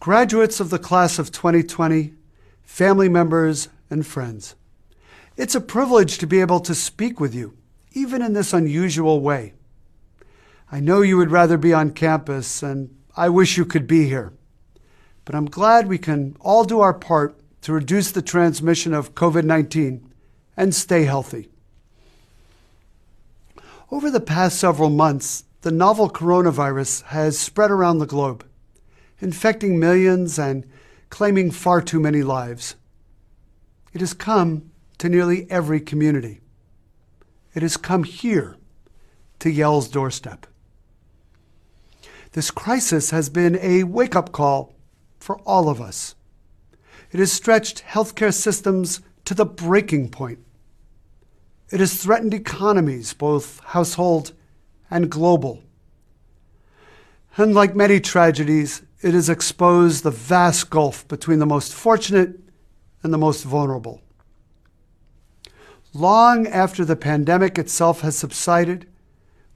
Graduates of the class of 2020, family members, and friends, it's a privilege to be able to speak with you, even in this unusual way. I know you would rather be on campus, and I wish you could be here. But I'm glad we can all do our part to reduce the transmission of COVID 19 and stay healthy. Over the past several months, the novel coronavirus has spread around the globe, infecting millions and claiming far too many lives. It has come to nearly every community. It has come here to Yale's doorstep. This crisis has been a wake up call for all of us. It has stretched healthcare systems to the breaking point. It has threatened economies, both household and global. And like many tragedies, it has exposed the vast gulf between the most fortunate and the most vulnerable. Long after the pandemic itself has subsided,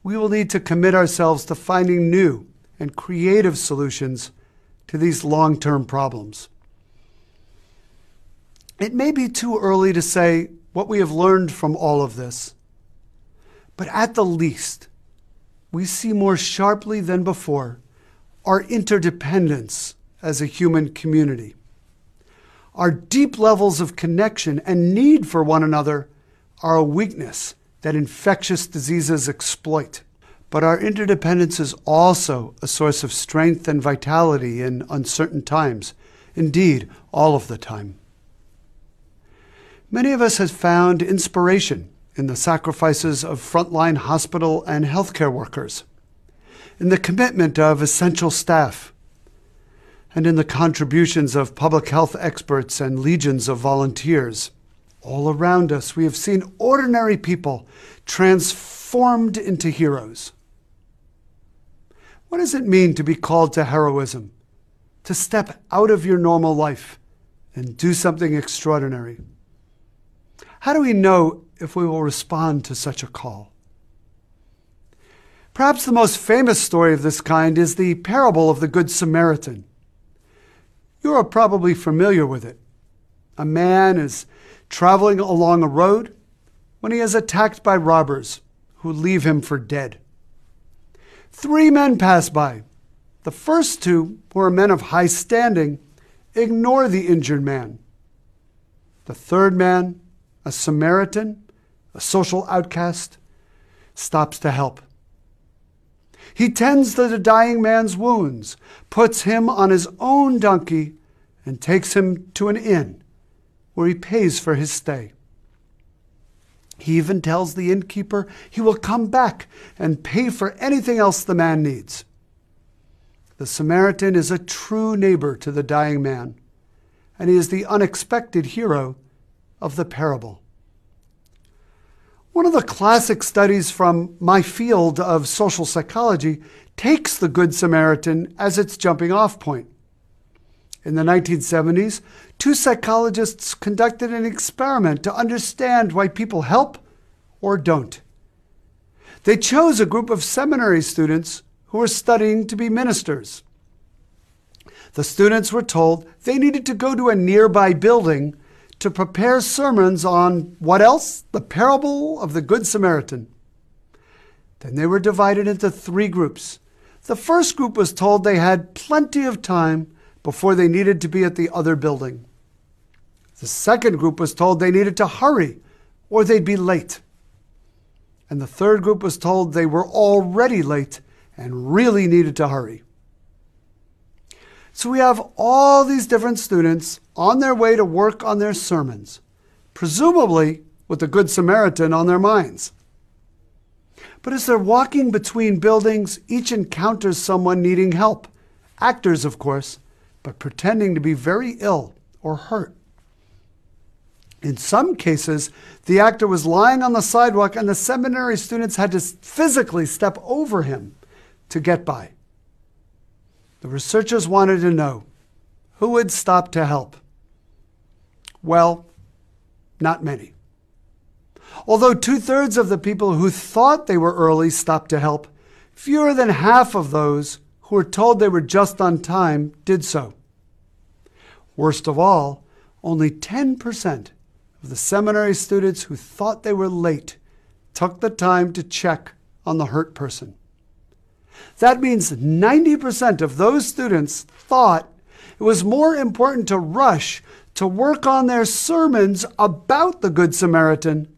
we will need to commit ourselves to finding new and creative solutions to these long term problems. It may be too early to say what we have learned from all of this, but at the least, we see more sharply than before our interdependence as a human community. Our deep levels of connection and need for one another are a weakness that infectious diseases exploit. But our interdependence is also a source of strength and vitality in uncertain times, indeed, all of the time. Many of us have found inspiration in the sacrifices of frontline hospital and healthcare workers, in the commitment of essential staff, and in the contributions of public health experts and legions of volunteers. All around us, we have seen ordinary people transformed into heroes. What does it mean to be called to heroism? To step out of your normal life and do something extraordinary? How do we know if we will respond to such a call. Perhaps the most famous story of this kind is the parable of the Good Samaritan. You are probably familiar with it. A man is traveling along a road when he is attacked by robbers who leave him for dead. Three men pass by. The first two, who are men of high standing, ignore the injured man. The third man, a Samaritan, a social outcast, stops to help. He tends to the dying man's wounds, puts him on his own donkey, and takes him to an inn where he pays for his stay. He even tells the innkeeper he will come back and pay for anything else the man needs. The Samaritan is a true neighbor to the dying man, and he is the unexpected hero of the parable. One of the classic studies from my field of social psychology takes the Good Samaritan as its jumping off point. In the 1970s, two psychologists conducted an experiment to understand why people help or don't. They chose a group of seminary students who were studying to be ministers. The students were told they needed to go to a nearby building to prepare sermons on what else? The parable of the Good Samaritan. Then they were divided into three groups. The first group was told they had plenty of time before they needed to be at the other building. The second group was told they needed to hurry or they'd be late. And the third group was told they were already late and really needed to hurry. So we have all these different students on their way to work on their sermons, presumably with the Good Samaritan on their minds. But as they're walking between buildings, each encounters someone needing help. Actors, of course, but pretending to be very ill or hurt. In some cases, the actor was lying on the sidewalk and the seminary students had to physically step over him to get by. The researchers wanted to know who would stop to help. Well, not many. Although two thirds of the people who thought they were early stopped to help, fewer than half of those who were told they were just on time did so. Worst of all, only 10% of the seminary students who thought they were late took the time to check on the hurt person. That means 90% of those students thought it was more important to rush to work on their sermons about the Good Samaritan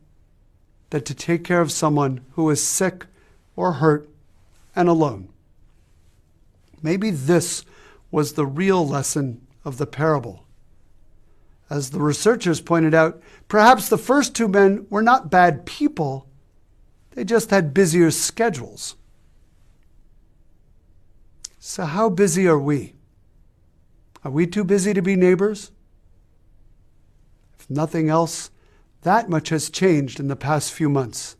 than to take care of someone who was sick or hurt and alone. Maybe this was the real lesson of the parable. As the researchers pointed out, perhaps the first two men were not bad people, they just had busier schedules. So, how busy are we? Are we too busy to be neighbors? If nothing else, that much has changed in the past few months.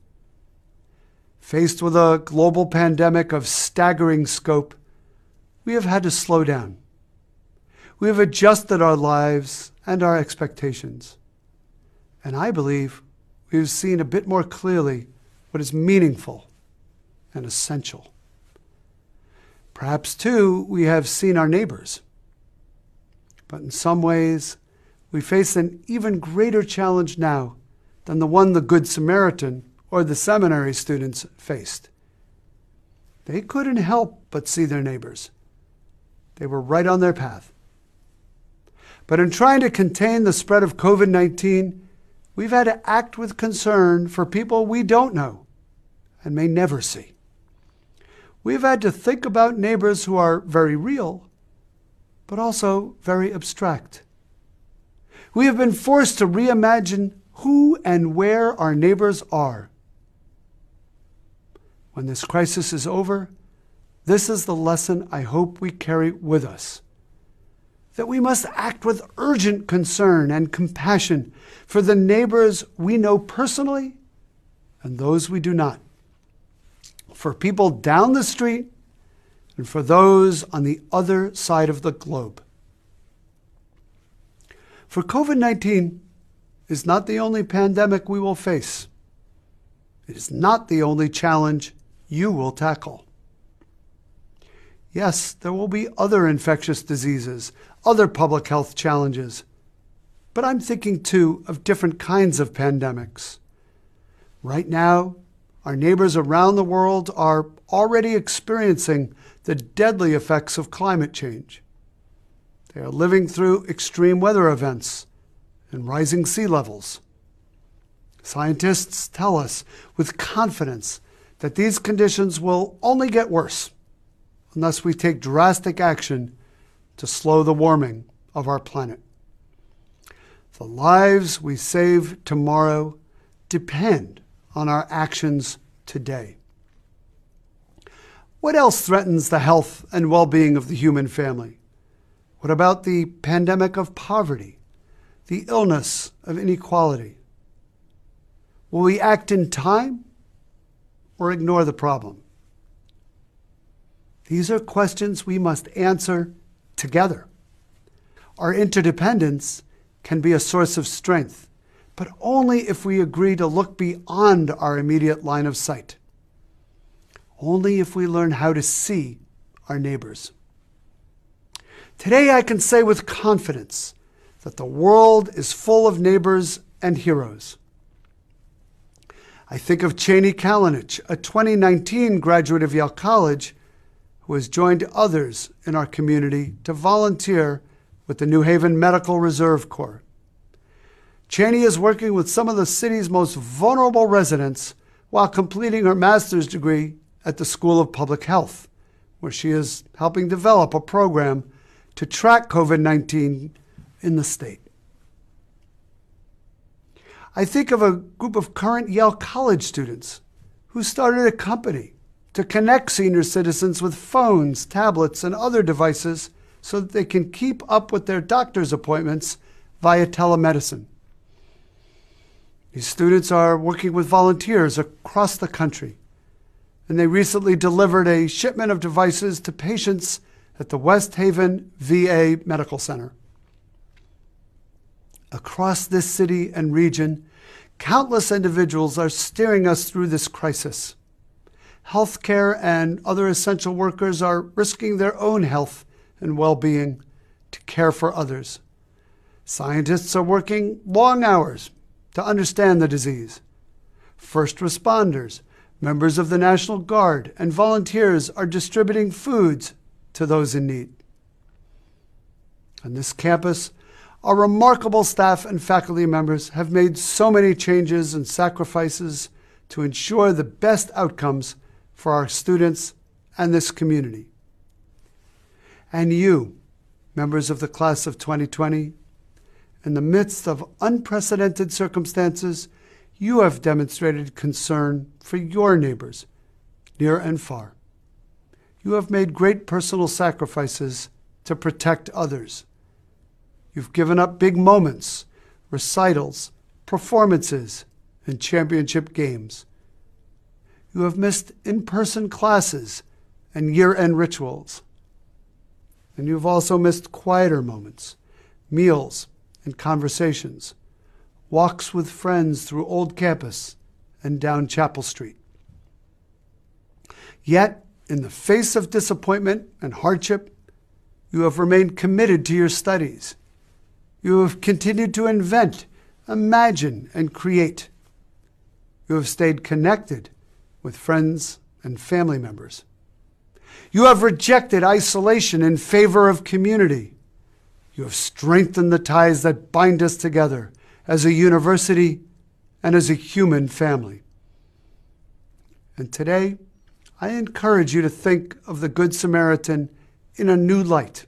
Faced with a global pandemic of staggering scope, we have had to slow down. We have adjusted our lives and our expectations. And I believe we've seen a bit more clearly what is meaningful and essential. Perhaps, too, we have seen our neighbors. But in some ways, we face an even greater challenge now than the one the Good Samaritan or the seminary students faced. They couldn't help but see their neighbors. They were right on their path. But in trying to contain the spread of COVID 19, we've had to act with concern for people we don't know and may never see. We've had to think about neighbors who are very real, but also very abstract. We have been forced to reimagine who and where our neighbors are. When this crisis is over, this is the lesson I hope we carry with us that we must act with urgent concern and compassion for the neighbors we know personally and those we do not for people down the street and for those on the other side of the globe. For COVID 19 is not the only pandemic we will face. It is not the only challenge you will tackle. Yes, there will be other infectious diseases, other public health challenges, but I'm thinking too of different kinds of pandemics. Right now, our neighbors around the world are already experiencing the deadly effects of climate change. They are living through extreme weather events and rising sea levels. Scientists tell us with confidence that these conditions will only get worse unless we take drastic action to slow the warming of our planet. The lives we save tomorrow depend on our actions today. What else threatens the health and well being of the human family? What about the pandemic of poverty, the illness of inequality? Will we act in time or ignore the problem? These are questions we must answer together. Our interdependence can be a source of strength but only if we agree to look beyond our immediate line of sight. Only if we learn how to see our neighbors. Today, I can say with confidence that the world is full of neighbors and heroes. I think of Chaney Kalinich, a 2019 graduate of Yale College who has joined others in our community to volunteer with the New Haven Medical Reserve Corps. Chaney is working with some of the city's most vulnerable residents while completing her master's degree at the School of Public Health, where she is helping develop a program to track COVID 19 in the state. I think of a group of current Yale College students who started a company to connect senior citizens with phones, tablets, and other devices so that they can keep up with their doctor's appointments via telemedicine. These students are working with volunteers across the country, and they recently delivered a shipment of devices to patients at the West Haven VA Medical Center. Across this city and region, countless individuals are steering us through this crisis. Healthcare and other essential workers are risking their own health and well being to care for others. Scientists are working long hours to understand the disease. First responders, members of the National Guard, and volunteers are distributing foods to those in need. On this campus, our remarkable staff and faculty members have made so many changes and sacrifices to ensure the best outcomes for our students and this community. And you, members of the class of 2020, in the midst of unprecedented circumstances, you have demonstrated concern for your neighbors, near and far. You have made great personal sacrifices to protect others. You've given up big moments, recitals, performances, and championship games. You have missed in person classes and year end rituals. And you've also missed quieter moments, meals and conversations, walks with friends through Old Campus and down Chapel Street. Yet, in the face of disappointment and hardship, you have remained committed to your studies you have continued to invent, imagine, and create. You have stayed connected with friends and family members. You have rejected isolation in favor of community. You have strengthened the ties that bind us together as a university and as a human family. And today, I encourage you to think of the Good Samaritan in a new light.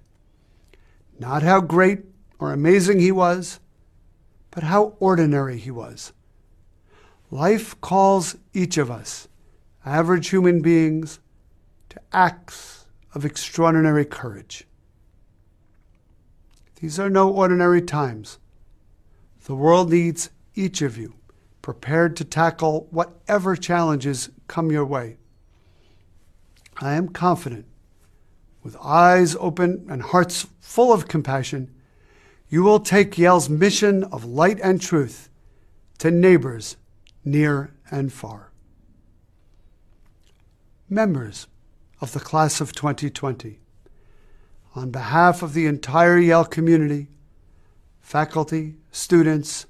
Not how great or amazing he was, but how ordinary he was. Life calls each of us, average human beings, to acts of extraordinary courage. These are no ordinary times. The world needs each of you prepared to tackle whatever challenges come your way. I am confident, with eyes open and hearts full of compassion, you will take Yale's mission of light and truth to neighbors near and far. Members of the class of 2020, on behalf of the entire Yale community, faculty, students,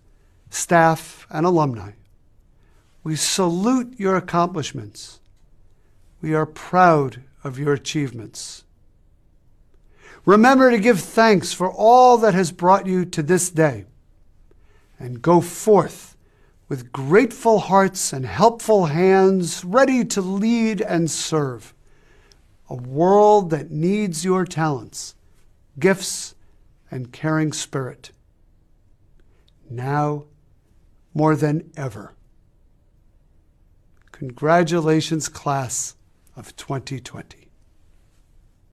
staff, and alumni, we salute your accomplishments. We are proud of your achievements. Remember to give thanks for all that has brought you to this day. And go forth with grateful hearts and helpful hands, ready to lead and serve a world that needs your talents, gifts, and caring spirit. Now more than ever. Congratulations, class of 2020.